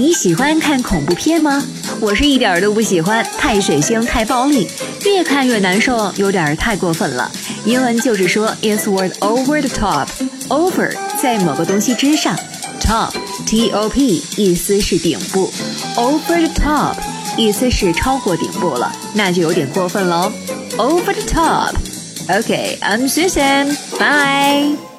你喜欢看恐怖片吗？我是一点儿都不喜欢。太血腥、太暴力，越看越难受，有点太过分了。英文就是说：it's word over the top，over 在某个东西之上。top top 意思是顶部，over the top 意思是超过顶部了，那就有点过分喽。over the top，OK，I'm Susan，bye。